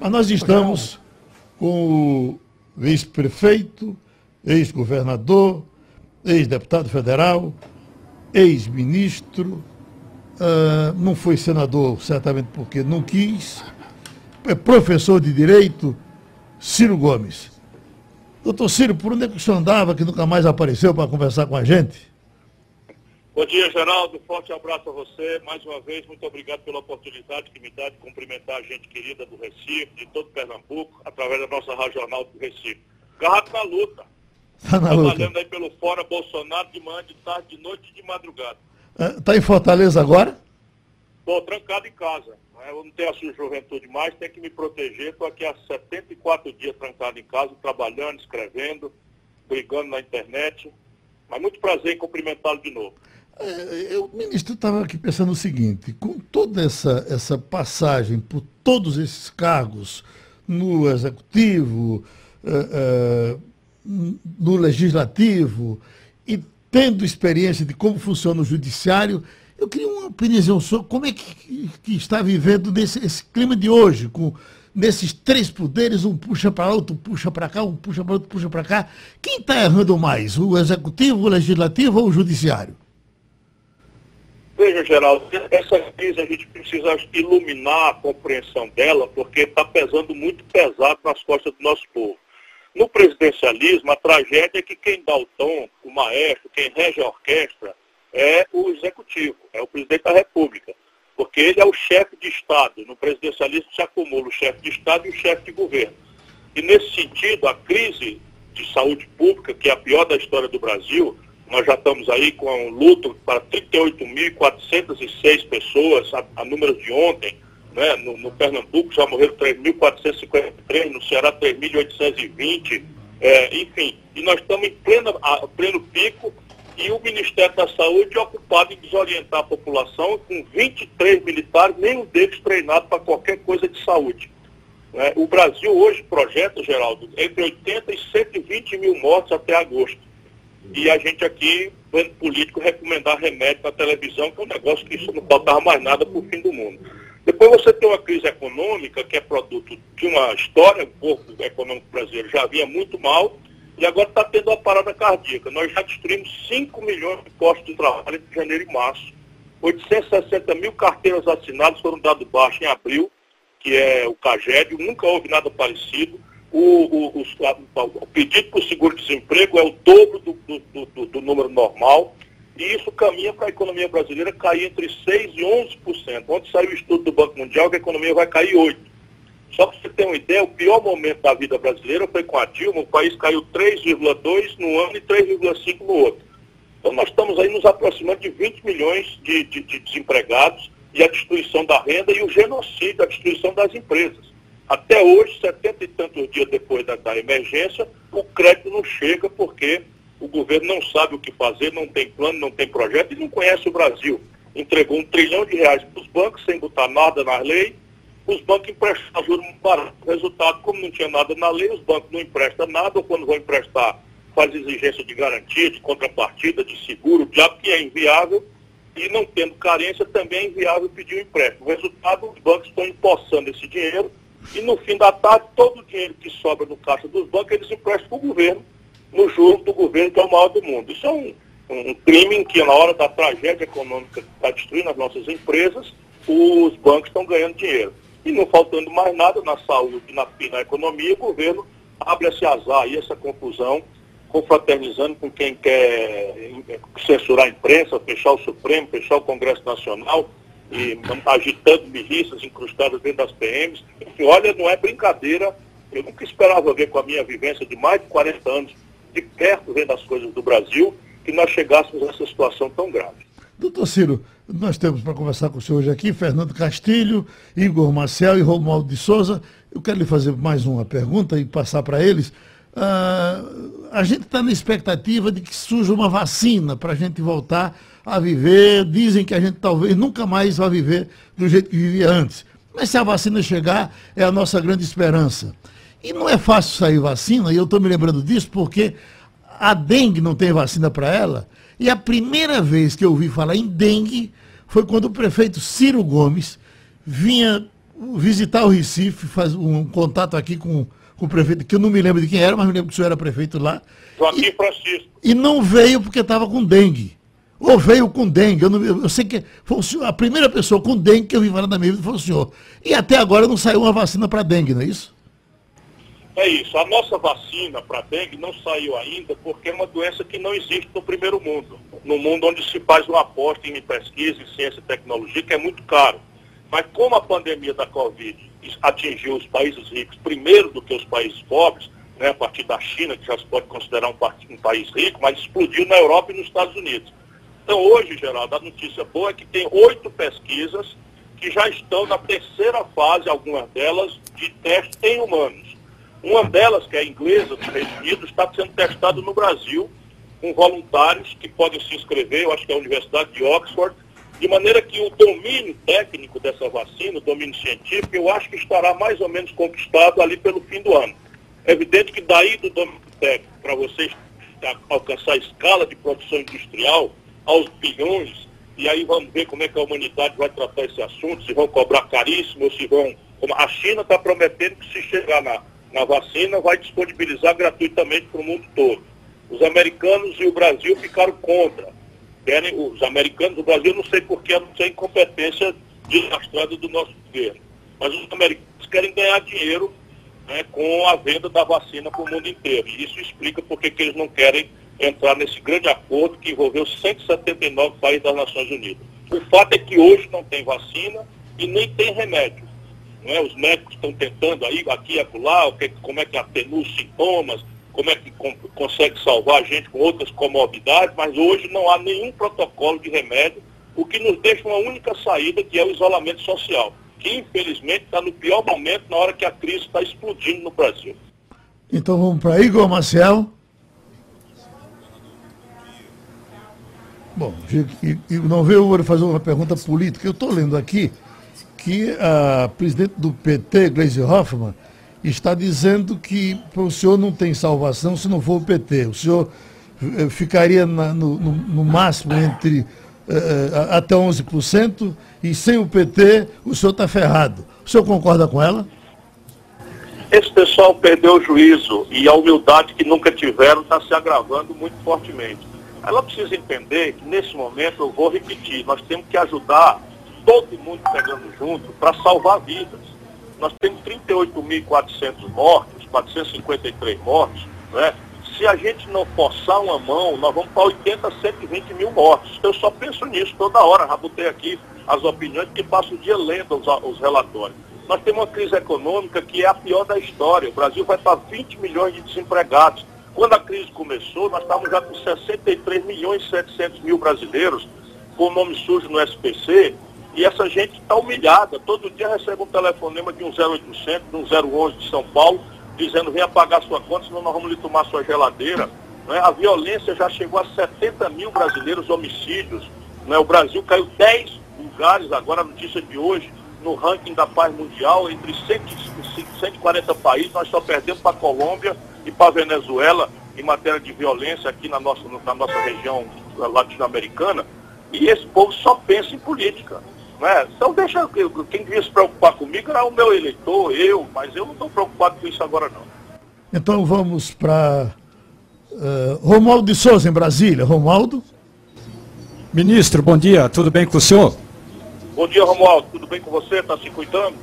Mas nós estamos com o ex-prefeito, ex-governador, ex-deputado federal, ex-ministro, uh, não foi senador, certamente porque não quis, é professor de Direito, Ciro Gomes. Doutor Ciro, por onde é que o senhor andava que nunca mais apareceu para conversar com a gente? Bom dia, Geraldo. Forte abraço a você. Mais uma vez, muito obrigado pela oportunidade que me dá de cumprimentar a gente querida do Recife, de todo Pernambuco, através da nossa regional do Recife. Garrato na luta. Está na Trabalhando luta. aí pelo Fora Bolsonaro de manhã, de tarde, de noite e de madrugada. Está em Fortaleza agora? Estou trancado em casa. né? Eu não tenho a sua juventude mais, tenho que me proteger. Estou aqui há 74 dias trancado em casa, trabalhando, escrevendo, brigando na internet. Mas muito prazer em cumprimentá-lo de novo. É, eu, ministro, estava aqui pensando o seguinte, com toda essa, essa passagem por todos esses cargos no executivo, eh, eh, no legislativo, e tendo experiência de como funciona o judiciário, eu queria uma opinião sobre como é que, que está vivendo nesse, esse clima de hoje, com nesses três poderes, um puxa para lá, outro puxa para cá, um puxa para outro puxa para cá. Quem está errando mais, o executivo, o legislativo ou o judiciário? Veja, Geraldo, essa crise a gente precisa iluminar a compreensão dela, porque está pesando muito pesado nas costas do nosso povo. No presidencialismo, a tragédia é que quem dá o tom, o maestro, quem rege a orquestra, é o executivo, é o presidente da República. Porque ele é o chefe de Estado. No presidencialismo se acumula o chefe de Estado e o chefe de governo. E nesse sentido, a crise de saúde pública, que é a pior da história do Brasil, nós já estamos aí com luto para 38.406 pessoas, a, a de ontem, né? no, no Pernambuco já morreram 3.453, no Ceará 3.820, é, enfim. E nós estamos em plena, a, pleno pico e o Ministério da Saúde é ocupado em desorientar a população com 23 militares, nenhum deles treinado para qualquer coisa de saúde. Né? O Brasil hoje projeta, Geraldo, entre 80 e 120 mil mortes até agosto. E a gente aqui, vendo político, recomendar remédio na televisão, que é um negócio que isso não faltava mais nada para o fim do mundo. Depois você tem uma crise econômica, que é produto de uma história, o corpo econômico brasileiro já vinha muito mal, e agora está tendo uma parada cardíaca. Nós já destruímos 5 milhões de postos de trabalho entre janeiro e março. 860 mil carteiras assinadas foram dados baixo em abril, que é o CAGED, nunca houve nada parecido. O, o, o, o pedido por seguro-desemprego é o dobro do, do, do, do, número normal, e isso caminha para a economia brasileira cair entre 6% e 11%. Ontem saiu o estudo do Banco Mundial que a economia vai cair 8%. Só para você ter uma ideia, o pior momento da vida brasileira foi com a Dilma, o país caiu 3,2% no ano e 3,5% no outro. Então nós estamos aí nos aproximando de 20 milhões de, de, de desempregados e a destruição da renda e o genocídio, a destruição das empresas. Até hoje, 70 e tantos dias depois da, da, emergência, o crédito não chega porque o governo não sabe o que fazer, não tem plano, não tem projeto e não conhece o Brasil. Entregou um trilhão de reais para os bancos sem botar nada na lei, os bancos emprestam juros barato. Resultado, como não tinha nada na lei, os bancos não emprestam nada, ou quando vão emprestar, faz exigência de garantia, de contrapartida, de seguro, já que é inviável, e não tendo carência, também é inviável pedir o um empréstimo. Resultado, os bancos estão empossando esse dinheiro, e no fim da tarde, todo o dinheiro que sobra no caixa dos bancos, eles emprestam para o governo, no juro do governo, que é o maior do mundo. Isso é um, um crime que, na hora da tragédia econômica que está destruindo as nossas empresas, os bancos estão ganhando dinheiro. E não faltando mais nada na saúde e na, na economia, o governo abre esse azar e essa confusão, confraternizando com quem quer censurar a imprensa, fechar o Supremo, fechar o Congresso Nacional, e agitando milícias incrustadas dentro das PMs. Enfim, olha, não é brincadeira. Eu nunca esperava ver com a minha vivência de mais de 40 anos, de perto vendo as coisas do Brasil, que nós chegássemos a essa situação tão grave. Doutor Ciro, nós temos para conversar com o senhor hoje aqui Fernando Castilho, Igor Marcel e Romualdo de Souza. Eu quero lhe fazer mais uma pergunta e passar para eles. Uh, a gente está na expectativa de que surja uma vacina para a gente voltar a viver. Dizem que a gente talvez nunca mais vai viver do jeito que vivia antes. Mas se a vacina chegar, é a nossa grande esperança. E não é fácil sair vacina, e eu estou me lembrando disso porque a dengue não tem vacina para ela. E a primeira vez que eu ouvi falar em dengue foi quando o prefeito Ciro Gomes vinha visitar o Recife, faz um contato aqui com, com o prefeito, que eu não me lembro de quem era, mas me lembro que o senhor era prefeito lá. Joaquim e, Francisco. E não veio porque estava com dengue. Ou veio com dengue. Eu, não, eu sei que senhor, a primeira pessoa com dengue que eu vi falar na minha vida foi o senhor. E até agora não saiu uma vacina para dengue, não é isso? É isso. A nossa vacina para dengue não saiu ainda porque é uma doença que não existe no primeiro mundo. No mundo onde se faz uma aposta em pesquisa, em ciência e tecnologia, que é muito caro. Mas como a pandemia da Covid atingiu os países ricos primeiro do que os países pobres, né, a partir da China, que já se pode considerar um, um país rico, mas explodiu na Europa e nos Estados Unidos. Então hoje, Geraldo, a notícia boa é que tem oito pesquisas que já estão na terceira fase, algumas delas, de teste em humanos. Uma delas, que é inglesa dos Reino Unido, está sendo testada no Brasil, com voluntários que podem se inscrever, eu acho que é a Universidade de Oxford, de maneira que o domínio técnico dessa vacina, o domínio científico, eu acho que estará mais ou menos conquistado ali pelo fim do ano. É evidente que daí do domínio técnico, para vocês alcançar a escala de produção industrial, aos bilhões, e aí vamos ver como é que a humanidade vai tratar esse assunto, se vão cobrar caríssimo, ou se vão. A China está prometendo que se chegar na, na vacina, vai disponibilizar gratuitamente para o mundo todo. Os americanos e o Brasil ficaram contra. Querem, os americanos, o Brasil não sei porquê, não sei incompetência desastrada do nosso governo. Mas os americanos querem ganhar dinheiro né, com a venda da vacina para o mundo inteiro. E isso explica por que eles não querem entrar nesse grande acordo que envolveu 179 países das Nações Unidas. O fato é que hoje não tem vacina e nem tem remédio. Não é? Os médicos estão tentando aí, aqui e acolá, como é que atenua os sintomas, como é que consegue salvar a gente com outras comorbidades, mas hoje não há nenhum protocolo de remédio, o que nos deixa uma única saída, que é o isolamento social, que infelizmente está no pior momento na hora que a crise está explodindo no Brasil. Então vamos para Igor Marcel. Bom, não veio fazer uma pergunta política. Eu estou lendo aqui que a presidente do PT, Gleisi Hoffmann, está dizendo que o senhor não tem salvação se não for o PT. O senhor eh, ficaria na, no, no, no, máximo entre uh, até 11% e sem o PT o senhor está ferrado. O senhor concorda com ela? Esse pessoal perdeu o juízo e a humildade que nunca tiveram está se agravando muito fortemente. Ela precisa entender que nesse momento, eu vou repetir, nós temos que ajudar todo mundo pegando junto para salvar vidas. Nós temos 38.400 mortos, 453 mortos, né? Se a gente não forçar uma mão, nós vamos para 80, 120 mil mortos. Eu só penso nisso toda hora, rabotei aqui as opiniões, porque passo o dia lendo os, os relatórios. Nós temos uma crise econômica que é a pior da história. O Brasil vai para 20 milhões de desempregados. Quando a crise começou, nós estávamos já com 63 milhões e 700 mil brasileiros com nome sujo no SPC, e essa gente está humilhada. Todo dia recebe um telefonema de um 0800, de um 011 de São Paulo, dizendo venha pagar sua conta, senão nós vamos lhe tomar sua geladeira. Né? A violência já chegou a 70 mil brasileiros homicídios. Né? O Brasil caiu 10 lugares, agora a notícia de hoje, no ranking da paz mundial, entre 140 países, nós só perdemos para a Colômbia e para a Venezuela em matéria de violência aqui na nossa, na nossa região latino-americana. E esse povo só pensa em política. Né? Então deixa, quem devia se preocupar comigo era o meu eleitor, eu, mas eu não estou preocupado com isso agora não. Então vamos para uh, Romualdo de Souza, em Brasília. Romualdo? Ministro, bom dia, tudo bem com o senhor? Bom dia, Romualdo, tudo bem com você? Está se cuidando?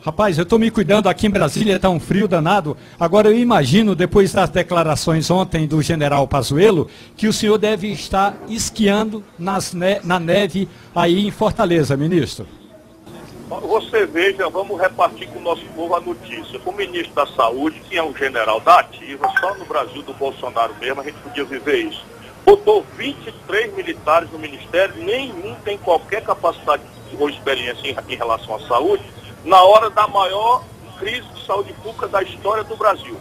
Rapaz, eu estou me cuidando aqui em Brasília, está um frio danado. Agora eu imagino, depois das declarações ontem do general Pazuello, que o senhor deve estar esquiando ne na neve aí em Fortaleza, ministro. Você veja, vamos repartir com o nosso povo a notícia. O ministro da Saúde, que é um general da ativa, só no Brasil do Bolsonaro mesmo a gente podia viver isso. Botou 23 militares no ministério, nenhum tem qualquer capacidade ou experiência em relação à saúde na hora da maior crise de saúde pública da história do Brasil.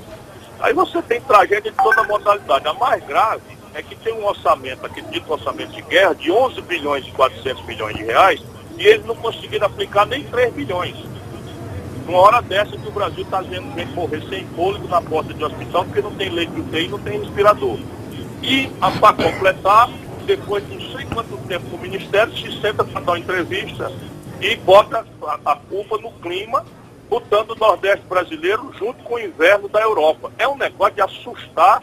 Aí você tem tragédia de toda modalidade. A mais grave é que tem um orçamento, aquele dito orçamento de guerra, de 11 bilhões e 400 milhões de reais, e eles não conseguiram aplicar nem 3 bilhões. Uma hora dessa que o Brasil está vendo gente morrer sem fôlego na porta de hospital, porque não tem leite de UTI não tem respirador. E, para completar, depois de não sei quanto tempo o Ministério se senta para dar uma entrevista e bota a, a culpa no clima, botando o Nordeste brasileiro junto com o inverno da Europa. É um negócio de assustar,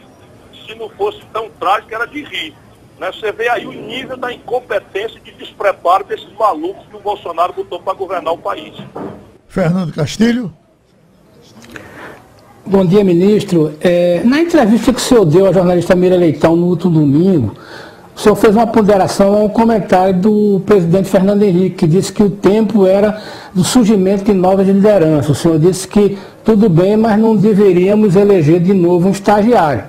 se não fosse tão trágico, era de rir. Né? Você vê aí o nível da incompetência e de despreparo desses malucos que o Bolsonaro botou para governar o país. Fernando Castilho. Bom dia, ministro. É, na entrevista que o senhor deu à jornalista Mira Leitão no último domingo, o senhor fez uma ponderação ao comentário do presidente Fernando Henrique, que disse que o tempo era do surgimento de novas lideranças. O senhor disse que tudo bem, mas não deveríamos eleger de novo um estagiário.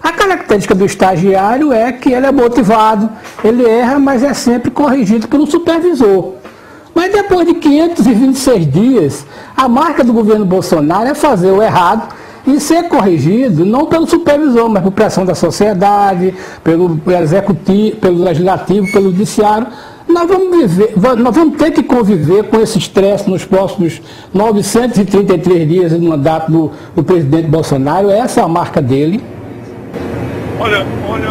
A característica do estagiário é que ele é motivado, ele erra, mas é sempre corrigido pelo supervisor. Mas depois de 526 dias, a marca do governo Bolsonaro é fazer o errado e ser corrigido não pelo supervisor, mas por pressão da sociedade, pelo executivo, pelo legislativo, pelo judiciário. Nós vamos, viver, nós vamos ter que conviver com esse estresse nos próximos 933 dias do mandato do, do presidente Bolsonaro. Essa é a marca dele. Olha, olha,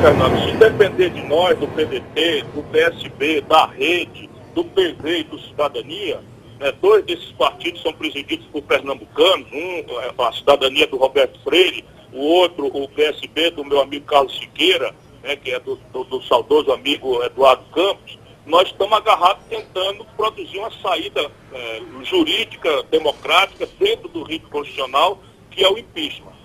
Fernando, se depender de nós, do PDT, do PSB, da rede, do PV e do Cidadania, né, dois desses partidos são presididos por pernambucanos, um é a cidadania do Roberto Freire, o outro o PSB do meu amigo Carlos Siqueira, né, que é do, do, do saudoso amigo Eduardo Campos, nós estamos agarrados tentando produzir uma saída é, jurídica, democrática, dentro do rito constitucional, que é o impeachment.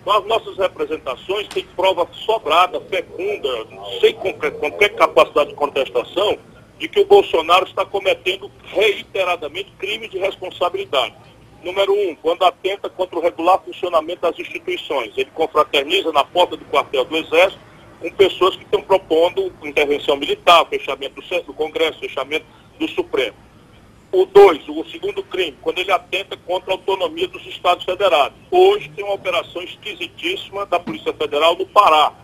Então, as nossas representações têm prova sobrada, fecunda, sem qualquer, qualquer capacidade de contestação, de que o Bolsonaro está cometendo reiteradamente crimes de responsabilidade. Número um, quando atenta contra o regular funcionamento das instituições. Ele confraterniza na porta do quartel do Exército com pessoas que estão propondo intervenção militar, fechamento do centro do Congresso, fechamento do Supremo. O dois, o segundo crime, quando ele atenta contra a autonomia dos Estados Federados. Hoje tem uma operação esquisitíssima da Polícia Federal no Pará,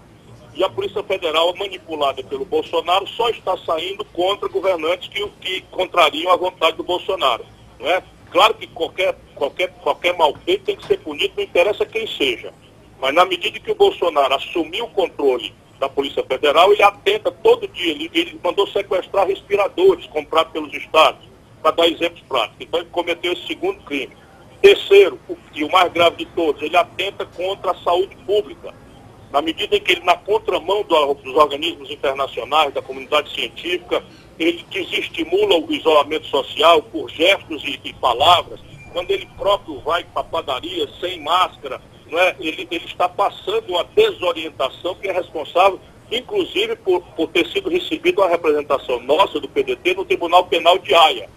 e a Polícia Federal, manipulada pelo Bolsonaro, só está saindo contra governantes que, que contrariam a vontade do Bolsonaro. Não é? Claro que qualquer, qualquer, qualquer mal feito tem que ser punido, não interessa quem seja. Mas na medida que o Bolsonaro assumiu o controle da Polícia Federal, ele atenta todo dia, ele, ele mandou sequestrar respiradores comprados pelos estados, para dar exemplos práticos. Então ele cometeu esse segundo crime. Terceiro, e o mais grave de todos, ele atenta contra a saúde pública na medida em que ele, na contramão do, dos organismos internacionais, da comunidade científica, ele desestimula o isolamento social por gestos e, e palavras, quando ele próprio vai para a padaria sem máscara, não é? ele, ele está passando uma desorientação que é responsável, inclusive, por, por ter sido recebido a representação nossa do PDT no Tribunal Penal de Haia.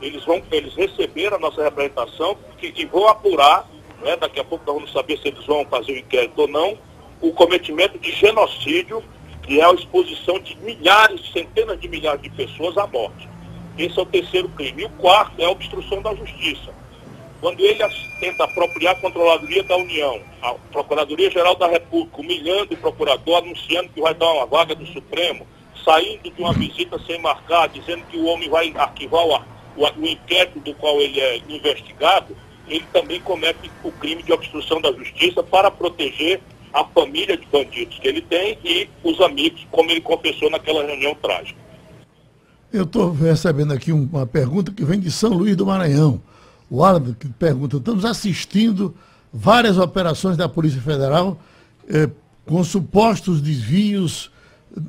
Eles, vão, eles receberam a nossa representação que, que vão apurar, não é? daqui a pouco nós vamos saber se eles vão fazer o inquérito ou não, o cometimento de genocídio, que é a exposição de milhares, centenas de milhares de pessoas à morte. Esse é o terceiro crime. E o quarto é a obstrução da justiça. Quando ele tenta apropriar a Controladoria da União, a Procuradoria-Geral da República, humilhando o procurador, anunciando que vai dar uma vaga do Supremo, saindo de uma visita sem marcar, dizendo que o homem vai arquivar o, o, o inquérito do qual ele é investigado, ele também comete o crime de obstrução da justiça para proteger a família de bandidos que ele tem e os amigos, como ele confessou naquela reunião trágica. Eu estou recebendo aqui uma pergunta que vem de São Luís do Maranhão. O árabe que pergunta, estamos assistindo várias operações da Polícia Federal eh, com supostos desvios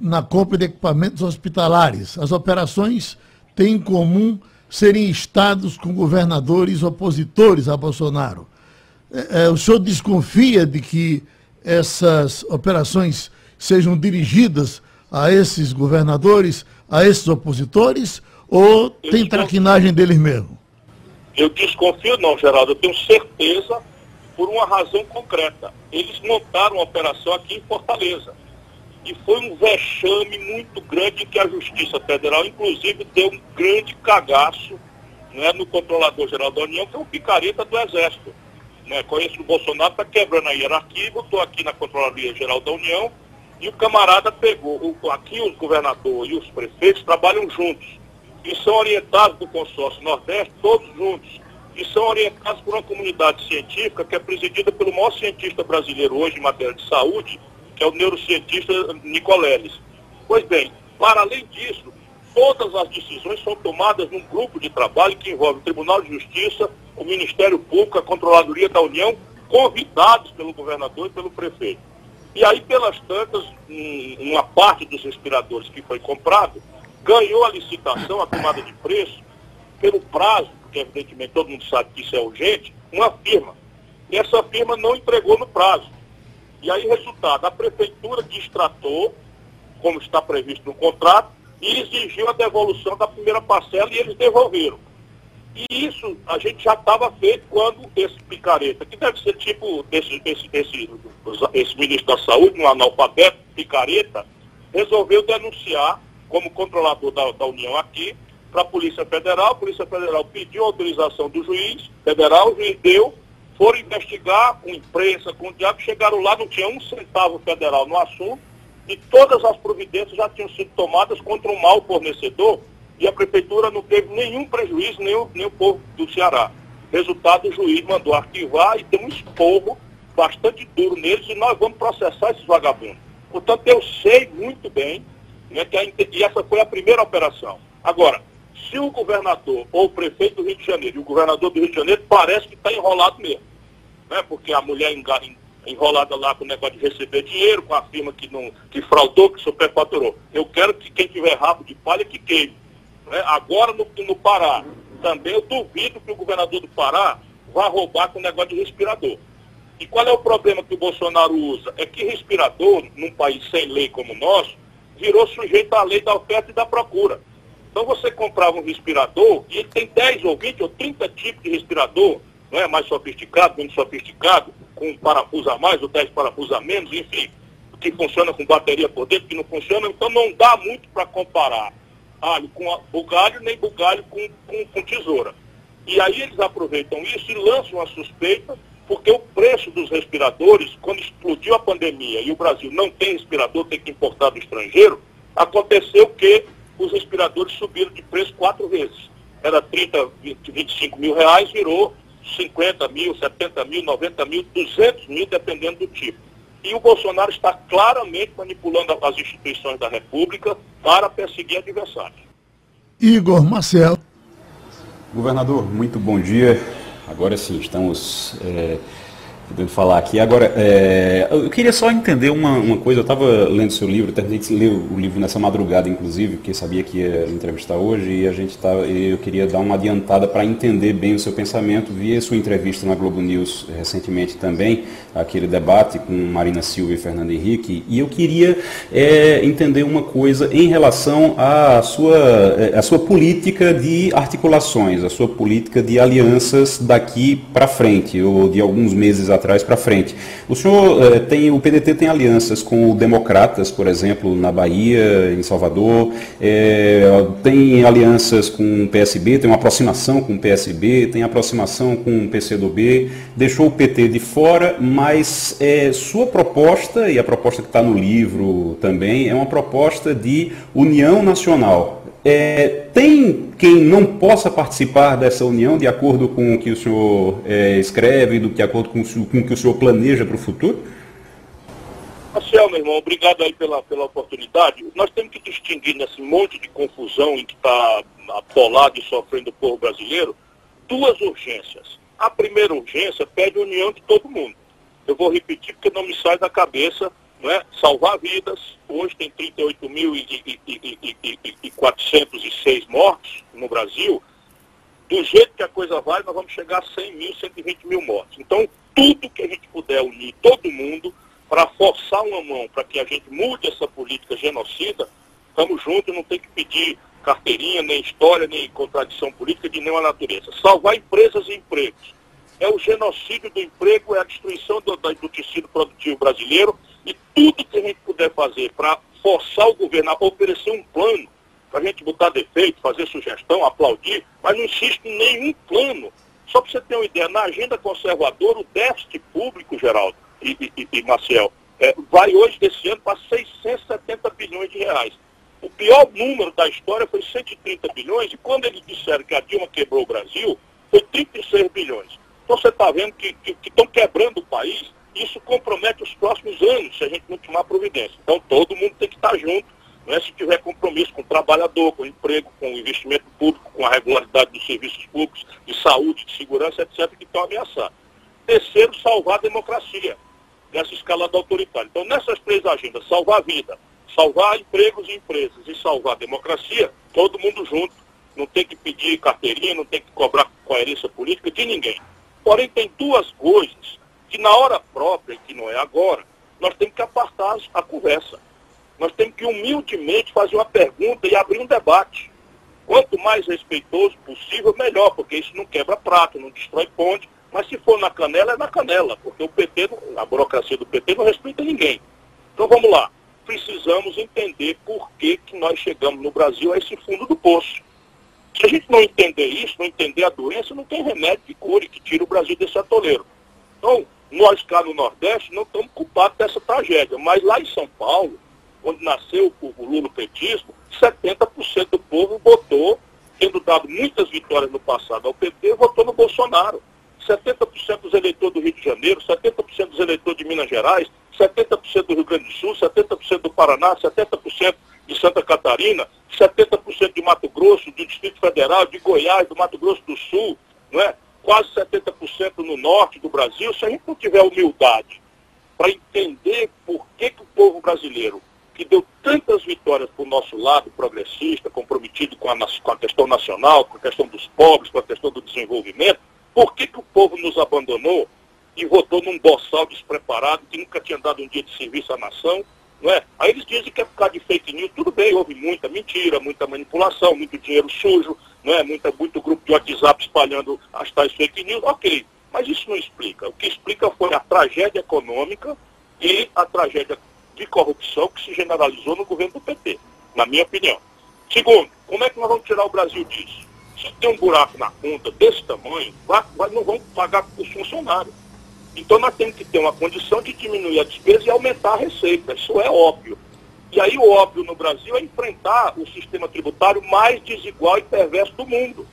na compra de equipamentos hospitalares. As operações têm em comum serem estados com governadores opositores a Bolsonaro. Eh, eh, o senhor desconfia de que essas operações sejam dirigidas a esses governadores, a esses opositores, ou tem traquinagem deles mesmo? Eu desconfio não, Geraldo, eu tenho certeza por uma razão concreta. Eles montaram uma operação aqui em Fortaleza. E foi um vexame muito grande que a Justiça Federal, inclusive, deu um grande cagaço né, no controlador-geral da União, que é o picareta do Exército né, conheço o Bolsonaro, está quebrando a hierarquia, botou aqui na Controladoria Geral da União, e o camarada pegou, o, aqui os governadores e os prefeitos trabalham juntos, e são orientados do consórcio Nordeste, todos juntos, e são orientados por uma comunidade científica que é presidida pelo maior cientista brasileiro hoje em matéria de saúde, que é o neurocientista Nicoleles. Pois bem, para além disso, todas as decisões são tomadas num grupo de trabalho que envolve o Tribunal de Justiça, o Ministério Público, a Controladoria da União, convidados pelo governador e pelo prefeito. E aí, pelas tantas, um, uma parte dos respiradores que foi comprado ganhou a licitação, a tomada de preço, pelo prazo, porque evidentemente todo mundo sabe que isso é urgente, uma firma. E essa firma não entregou no prazo. E aí, resultado, a prefeitura distratou, como está previsto no contrato, e exigiu a devolução da primeira parcela e eles devolveram. E isso a gente já estava feito quando esse picareta, que deve ser tipo esse, esse, esse, esse ministro da Saúde, um analfabeto, picareta, resolveu denunciar como controlador da, da União aqui para a Polícia Federal. A Polícia Federal pediu autorização do juiz federal, o juiz deu, foram investigar com imprensa, com o diabo, chegaram lá, não tinha um centavo federal no assunto, e todas as providências já tinham sido tomadas contra um mau fornecedor e a prefeitura não teve nenhum prejuízo, nem o, nem o povo do Ceará. Resultado, o juiz mandou arquivar e deu um esporro bastante duro neles e nós vamos processar esses vagabundos. Portanto, eu sei muito bem né, que a, e essa foi a primeira operação. Agora, se o governador ou o prefeito do Rio de Janeiro e o governador do Rio de Janeiro parece que está enrolado mesmo, né, porque a mulher enrolada lá com o negócio de receber dinheiro, com a firma que, não, que fraudou, que superfaturou. Eu quero que quem tiver rabo de palha que queime. Né? Agora no, no Pará, também eu duvido que o governador do Pará vá roubar com o negócio de respirador. E qual é o problema que o Bolsonaro usa? É que respirador, num país sem lei como o nosso, virou sujeito à lei da oferta e da procura. Então você comprava um respirador e ele tem 10 ou 20 ou 30 tipos de respirador, não é mais sofisticado, menos sofisticado, com um parafuso a mais ou 10 parafusos a menos, enfim, que funciona com bateria por dentro, que não funciona, então não dá muito para comparar alho com bugalho, nem bugalho com, com, com tesoura. E aí eles aproveitam isso e lançam a suspeita, porque o preço dos respiradores, quando explodiu a pandemia e o Brasil não tem respirador, tem que importar do estrangeiro, aconteceu que os respiradores subiram de preço quatro vezes. Era 30, 20, 25 mil reais, virou 50 mil, 70 mil, 90 mil, 200 mil, dependendo do tipo. E o Bolsonaro está claramente manipulando as instituições da República para perseguir adversários. Igor Marcelo. Governador, muito bom dia. Agora sim, estamos é, podendo falar aqui. Agora, é, eu queria só entender uma, uma coisa. Eu estava lendo seu livro, terminei de ler o livro nessa madrugada, inclusive, porque sabia que ia entrevistar hoje e a gente tá, eu queria dar uma adiantada para entender bem o seu pensamento. Vi a sua entrevista na Globo News recentemente também, aquele debate com Marina Silva e Fernando Henrique, e eu queria é, entender uma coisa em relação à sua, é, à sua política de articulações, a sua política de alianças daqui para frente, ou de alguns meses atrás para frente. O senhor eh, tem, o PDT tem alianças com democratas, por exemplo, na Bahia, em Salvador, eh, tem alianças com o PSB, tem uma aproximação com o PSB, tem aproximação com o PCdoB, deixou o PT de fora, mas eh, sua proposta, e a proposta que está no livro também, é uma proposta de união nacional. É, tem quem não possa participar dessa união de acordo com o que o senhor é, escreve, do que acordo com, o, com o que o senhor planeja para o futuro? Marcel, meu irmão, obrigado aí pela, pela oportunidade. Nós temos que distinguir nesse monte de confusão em que está atolado e sofrendo o povo brasileiro, duas urgências. A primeira urgência pede união de todo mundo. Eu vou repetir porque não me sai da cabeça é? salvar vidas. Hoje tem 38.406 mortos no Brasil. Do jeito que a coisa vai, nós vamos chegar a 100 mil, 120 mil mortos. Então, tudo que a gente puder unir todo mundo para forçar uma mão para que a gente mude essa política genocida, estamos juntos, não tem que pedir carteirinha, nem história, nem contradição política de nenhuma natureza. Salvar empresas e empregos. É o genocídio do emprego, é a destruição do, do tecido produtivo brasileiro e tudo que a gente puder fazer para forçar o governo a oferecer um plano, para a gente botar defeito, fazer sugestão, aplaudir, mas não existe nenhum plano. Só para você ter uma ideia, na agenda conservadora, o déficit público, Geraldo e, e, e é, vai hoje, desse ano, para 670 bilhões de reais. O pior número da história foi 130 bilhões, e quando eles disseram que a Dilma quebrou o Brasil, foi 36 bilhões. Então você está vendo que estão que, quebrando o país isso compromete os próximos anos se a gente não tomar providência. Então todo mundo tem que estar junto Não é se tiver compromisso com o trabalhador, com o emprego, com o investimento público, com a regularidade dos serviços públicos, de saúde, de segurança, etc., que estão ameaçados. Terceiro, salvar a democracia nessa escalada autoritária. Então, nessas três agendas, salvar a vida, salvar empregos e empresas e salvar a democracia, todo mundo junto. Não tem que pedir carteirinha, não tem que cobrar coerência política de ninguém. Porém, tem duas coisas que na hora própria, que não é agora, nós temos que apartar a conversa. Nós temos que humildemente fazer uma pergunta e abrir um debate. Quanto mais respeitoso possível, melhor, porque isso não quebra prato, não destrói ponte, mas se for na canela, é na canela, porque o PT, a burocracia do PT não respeita ninguém. Então vamos lá. Precisamos entender por que, que nós chegamos no Brasil a esse fundo do poço. Se a gente não entender isso, não entender a doença, não tem remédio que cure, que tire o Brasil desse atoleiro. Então, nós cá no Nordeste não estamos culpados dessa tragédia, mas lá em São Paulo, onde nasceu o, o lulopetismo, 70% do povo votou, tendo dado muitas vitórias no passado ao PT, votou no Bolsonaro. 70% dos eleitores do Rio de Janeiro, 70% dos eleitores de Minas Gerais, 70% do Rio Grande do Sul, 70% do Paraná, 70% de Santa Catarina, 70% de Mato Grosso, do Distrito Federal, de Goiás, do Mato Grosso do Sul, não é? Quase 70% no norte do Brasil, se a gente não tiver humildade para entender por que, que o povo brasileiro, que deu tantas vitórias para o nosso lado progressista, comprometido com a, com a questão nacional, com a questão dos pobres, com a questão do desenvolvimento, por que, que o povo nos abandonou e votou num boçal despreparado que nunca tinha dado um dia de serviço à nação? Não é? Aí eles dizem que é por causa de fake news. Tudo bem, houve muita mentira, muita manipulação, muito dinheiro sujo, não é? Muita, muito grupo de WhatsApp espalhando as tais fake news. Ok, mas isso não explica. O que explica foi a tragédia econômica e a tragédia de corrupção que se generalizou no governo do PT, na minha opinião. Segundo, como é que nós vamos tirar o Brasil disso? Se tem um buraco na conta desse tamanho, não vão pagar os funcionários. Então nós temos que ter uma condição de diminuir a despesa e aumentar a receita. Isso é óbvio. E aí o óbvio no Brasil é enfrentar o sistema tributário mais desigual e perverso do mundo.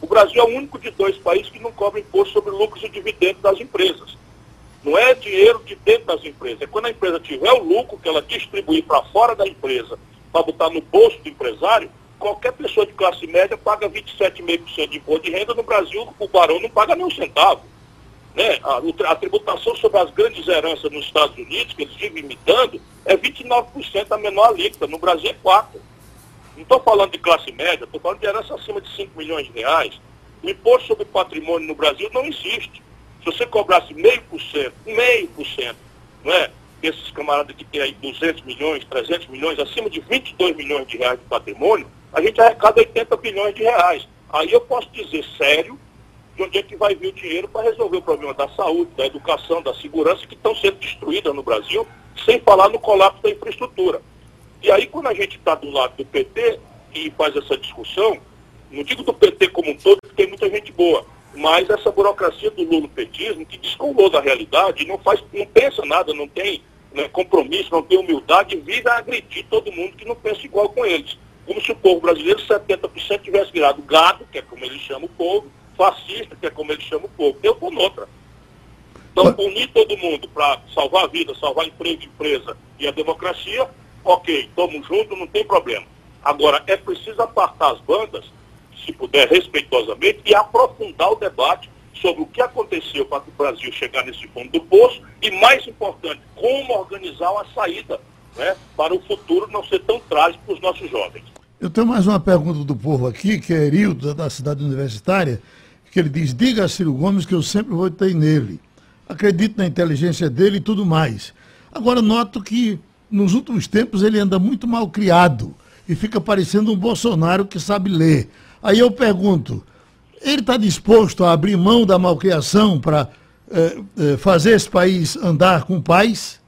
O Brasil é o único de dois países que não cobra imposto sobre lucros e dividendos das empresas. Não é dinheiro de dentro das empresas. É quando a empresa tiver o lucro que ela distribuir para fora da empresa, para botar no bolso do empresário, qualquer pessoa de classe média paga 27,5% de imposto de renda. No Brasil, o barão não paga nem um centavo. Né? A, a, tributação sobre as grandes heranças nos Estados Unidos, que eles vivem imitando, é 29% a menor alíquota. No Brasil é 4%. Não estou falando de classe média, estou falando de herança acima de 5 milhões de reais. O imposto sobre patrimônio no Brasil não existe. Se você cobrasse meio por cento, meio por cento, não é? Esses camaradas que têm aí 200 milhões, 300 milhões, acima de 22 milhões de reais de patrimônio, a gente arrecada 80 bilhões de reais. Aí eu posso dizer sério de onde é que vai vir o dinheiro para resolver o problema da saúde, da educação, da segurança, que estão sendo destruídas no Brasil, sem falar no colapso da infraestrutura. E aí, quando a gente está do lado do PT e faz essa discussão, não digo do PT como um todo, porque tem muita gente boa, mas essa burocracia do lulopetismo que descolou da realidade, não, faz, não pensa nada, não tem né, compromisso, não tem humildade, vive a agredir todo mundo que não pensa igual com eles. Como se o povo brasileiro, 70% tivesse virado gado, que é como ele chama o povo, fascista, que é como ele chama o povo. Eu estou noutra. Então, unir todo mundo para salvar a vida, salvar emprego, empresa e a democracia, ok, estamos juntos, não tem problema. Agora, é preciso apartar as bandas, se puder, respeitosamente, e aprofundar o debate sobre o que aconteceu para que o Brasil chegar nesse fundo do poço e, mais importante, como organizar uma saída né, para o futuro não ser tão trágico para os nossos jovens. Eu tenho mais uma pergunta do povo aqui, que é Erildo, da cidade universitária que ele diz, diga a Ciro Gomes que eu sempre votei nele. Acredito na inteligência dele e tudo mais. Agora noto que nos últimos tempos ele anda muito mal criado e fica parecendo um Bolsonaro que sabe ler. Aí eu pergunto, ele está disposto a abrir mão da malcriação para eh, eh, fazer esse país andar com paz?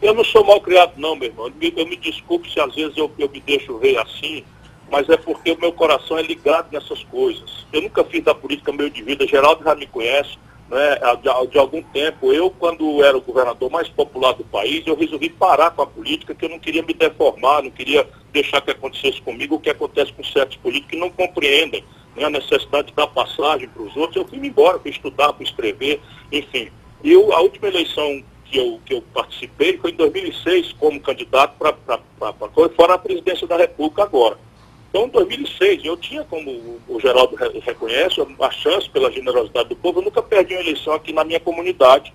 Eu não sou mal criado não, meu irmão. Eu me desculpe se às vezes eu, eu me deixo ver assim, mas é porque o meu coração é ligado nessas coisas. Eu nunca fiz da política meio de vida, Geraldo já me conhece, né, de, de, algum tempo. Eu, quando era o governador mais popular do país, eu resolvi parar com a política, que eu não queria me deformar, não queria deixar que acontecesse comigo o que acontece com certos políticos que não compreendem né, a necessidade de dar passagem para os outros. Eu fui embora, fui estudar, fui escrever, enfim. Eu, a última eleição que eu, que eu participei foi em 2006 como candidato para fora a presidência da República agora. Então, em 2006, eu tinha, como o Geraldo reconhece, a chance pela generosidade do povo, eu nunca perdi uma eleição aqui na minha comunidade.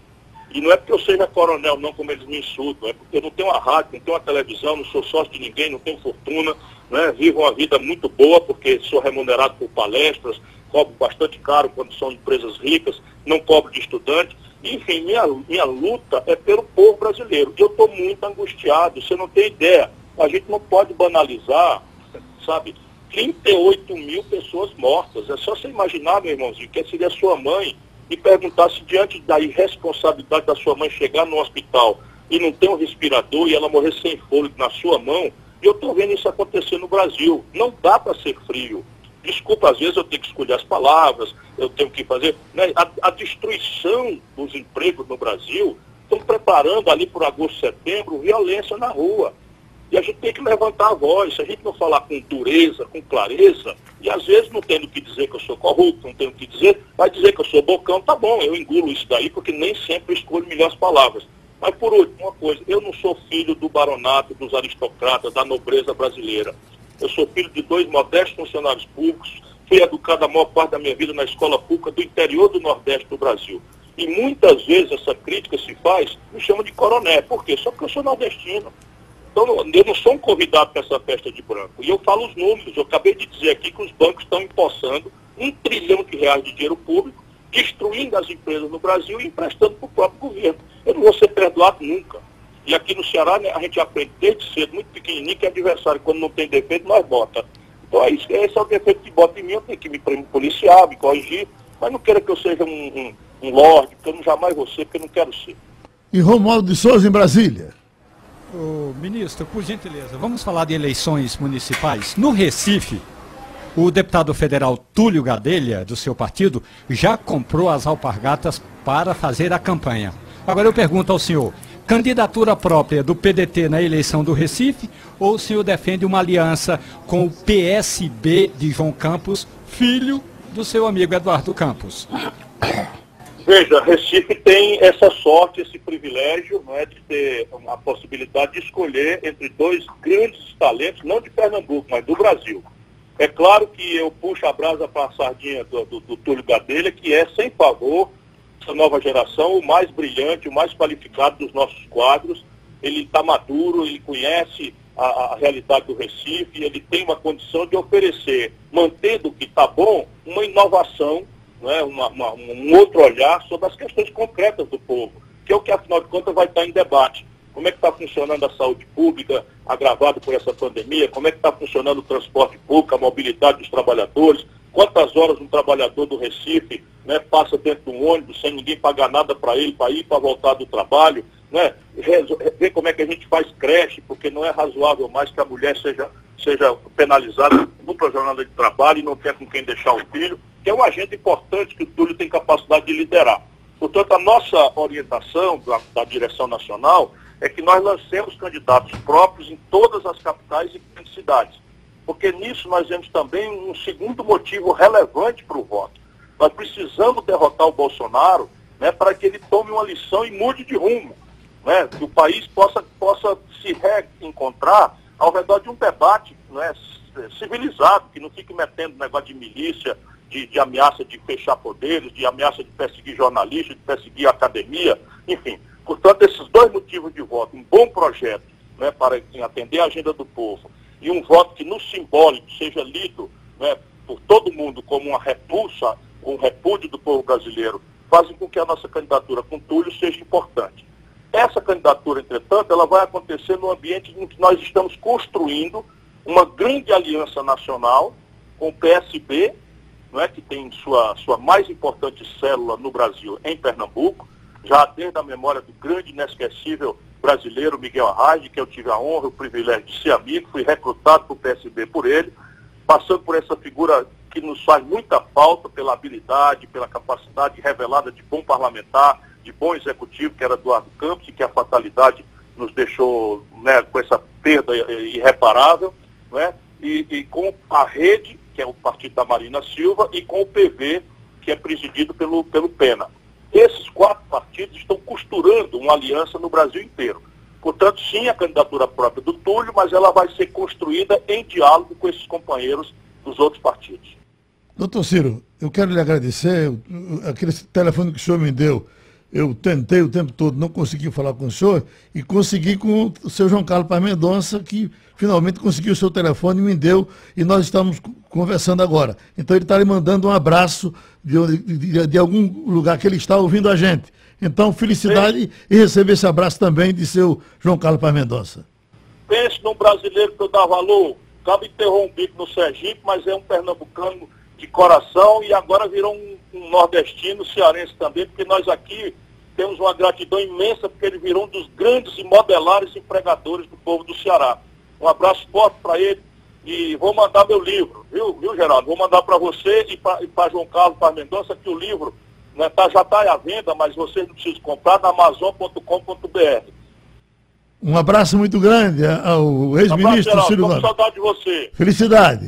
E não é porque eu seja coronel, não, como eles me insultam, é porque eu não tenho uma rádio, não tenho uma televisão, não sou sócio de ninguém, não tenho fortuna, né? vivo uma vida muito boa, porque sou remunerado por palestras, cobro bastante caro quando são empresas ricas, não cobro de estudante. Enfim, minha, minha luta é pelo povo brasileiro. Eu estou muito angustiado, você não tem ideia. A gente não pode banalizar sabe? 38 mil pessoas mortas. É só você imaginar, meu irmãozinho, que seria sua mãe e perguntar se diante da irresponsabilidade da sua mãe chegar no hospital e não ter um respirador e ela morrer sem fôlego na sua mão. E eu estou vendo isso acontecer no Brasil. Não dá para ser frio. Desculpa, às vezes eu tenho que escolher as palavras, eu tenho que fazer. Né? A, a destruição dos empregos no Brasil estão preparando ali por agosto, setembro, violência na rua. E a gente tem que levantar a voz. Se a gente não falar com dureza, com clareza, e às vezes não tendo que dizer que eu sou corrupto, não tendo que dizer, vai dizer que eu sou bocão, tá bom, eu engulo isso daí, porque nem sempre escolho melhores palavras. Mas por último, uma coisa, eu não sou filho do baronato, dos aristocratas, da nobreza brasileira. Eu sou filho de dois modestos funcionários públicos, fui educado a maior parte da minha vida na escola pública do interior do Nordeste do Brasil. E muitas vezes essa crítica se faz, me chama de coroné. Por quê? Só porque eu sou nordestino. Então, eu não sou um convidado para essa festa de branco. E eu falo os números. Eu acabei de dizer aqui que os bancos estão empossando um trilhão de reais de dinheiro público, destruindo as empresas no Brasil e emprestando para o próprio governo. Eu não vou ser perdoado nunca. E aqui no Ceará, né, a gente aprende desde cedo, muito pequenininho, que adversário, quando não tem defeito, nós bota. Então, é isso, esse é o defeito que bota em mim. Eu tenho que me policiar, me corrigir, mas não quero que eu seja um, um, um lorde, porque eu não jamais vou ser, porque eu não quero ser. E Romualdo de Souza, em Brasília. O ministro, por gentileza, vamos falar de eleições municipais. No Recife, o deputado federal Túlio Gadelha, do seu partido, já comprou as alpargatas para fazer a campanha. Agora eu pergunto ao senhor, candidatura própria do PDT na eleição do Recife ou o senhor defende uma aliança com o PSB de João Campos, filho do seu amigo Eduardo Campos? Veja, Recife tem essa sorte, esse privilégio não é, de ter a possibilidade de escolher entre dois grandes talentos, não de Pernambuco, mas do Brasil. É claro que eu puxo a brasa para a sardinha do, do, do Túlio Gadelha, que é, sem favor, essa nova geração, o mais brilhante, o mais qualificado dos nossos quadros. Ele está maduro, ele conhece a, a, realidade do Recife, ele tem uma condição de oferecer, mantendo o que está bom, uma inovação né, uma, uma, um outro olhar sobre as questões concretas do povo, que é o que, afinal de contas, vai estar em debate. Como é que está funcionando a saúde pública, agravado por essa pandemia? Como é que está funcionando o transporte público, a mobilidade dos trabalhadores? Quantas horas um trabalhador do Recife né, passa dentro de um ônibus sem ninguém pagar nada para ele, para ir, para voltar do trabalho? Né? Ver como é que a gente faz creche, porque não é razoável mais que a mulher seja, seja penalizada dupla jornada de trabalho e não tenha com quem deixar o filho que é um agente importante que o Túlio tem capacidade de liderar. Portanto, a nossa orientação da, da direção nacional é que nós lancemos candidatos próprios em todas as capitais e grandes cidades. Porque nisso nós vemos também um segundo motivo relevante para o voto. Nós precisamos derrotar o Bolsonaro né, para que ele tome uma lição e mude de rumo. Né, que o país possa, possa se reencontrar ao redor de um debate né, civilizado, que não fique metendo negócio de milícia, de, de, ameaça de fechar poderes, de ameaça de perseguir jornalistas, de perseguir academia, enfim. Portanto, esses dois motivos de voto, um bom projeto né, para atender a agenda do povo e um voto que no simbólico seja lido né, por todo mundo como uma repulsa, um repúdio do povo brasileiro, fazem com que a nossa candidatura com Túlio seja importante. Essa candidatura, entretanto, ela vai acontecer no ambiente em que nós estamos construindo uma grande aliança nacional com o PSB não é, que tem sua, sua mais importante célula no Brasil em Pernambuco, já desde a memória do grande inesquecível brasileiro Miguel Arraes, que eu tive a honra e o privilégio de ser amigo, fui recrutado para o PSB por ele, passando por essa figura que nos faz muita falta pela habilidade, pela capacidade revelada de bom parlamentar, de bom executivo, que era Eduardo Campos, e que a fatalidade nos deixou né, com essa perda irreparável, né, e, e com a rede que é o partido da Marina Silva, e com o PV, que é presidido pelo, pelo Pena. Esses quatro partidos estão costurando uma aliança no Brasil inteiro. Portanto, sim, a candidatura própria do Túlio, mas ela vai ser construída em diálogo com esses companheiros dos outros partidos. Doutor Ciro, eu quero lhe agradecer. Aquele telefone que o senhor me deu, eu tentei o tempo todo, não consegui falar com o senhor, e consegui com o seu João Carlos Paz Mendonça, que finalmente conseguiu o seu telefone e me deu, e nós estamos conversando agora. Então ele está lhe mandando um abraço de, de, de, algum lugar que ele está ouvindo a gente. Então, felicidade Pense. e receber esse abraço também de seu João Carlos Paz Mendonça. Pense num brasileiro que eu dá valor. Acaba interrompido no Sergipe, mas é um pernambucano de coração e agora virou um, um nordestino, cearense também, porque nós aqui temos uma gratidão imensa porque ele virou um dos grandes e modelares empregadores do povo do Ceará. Um abraço forte para ele e vou mandar meu livro, viu, viu Geraldo? Vou mandar para você e para João Carlos para Mendonça que o livro né, tá, já está à venda, mas vocês não precisam comprar na amazon.com.br. Um abraço muito grande ao ex-ministro um Ciro Gomes. saudade de você. Felicidade.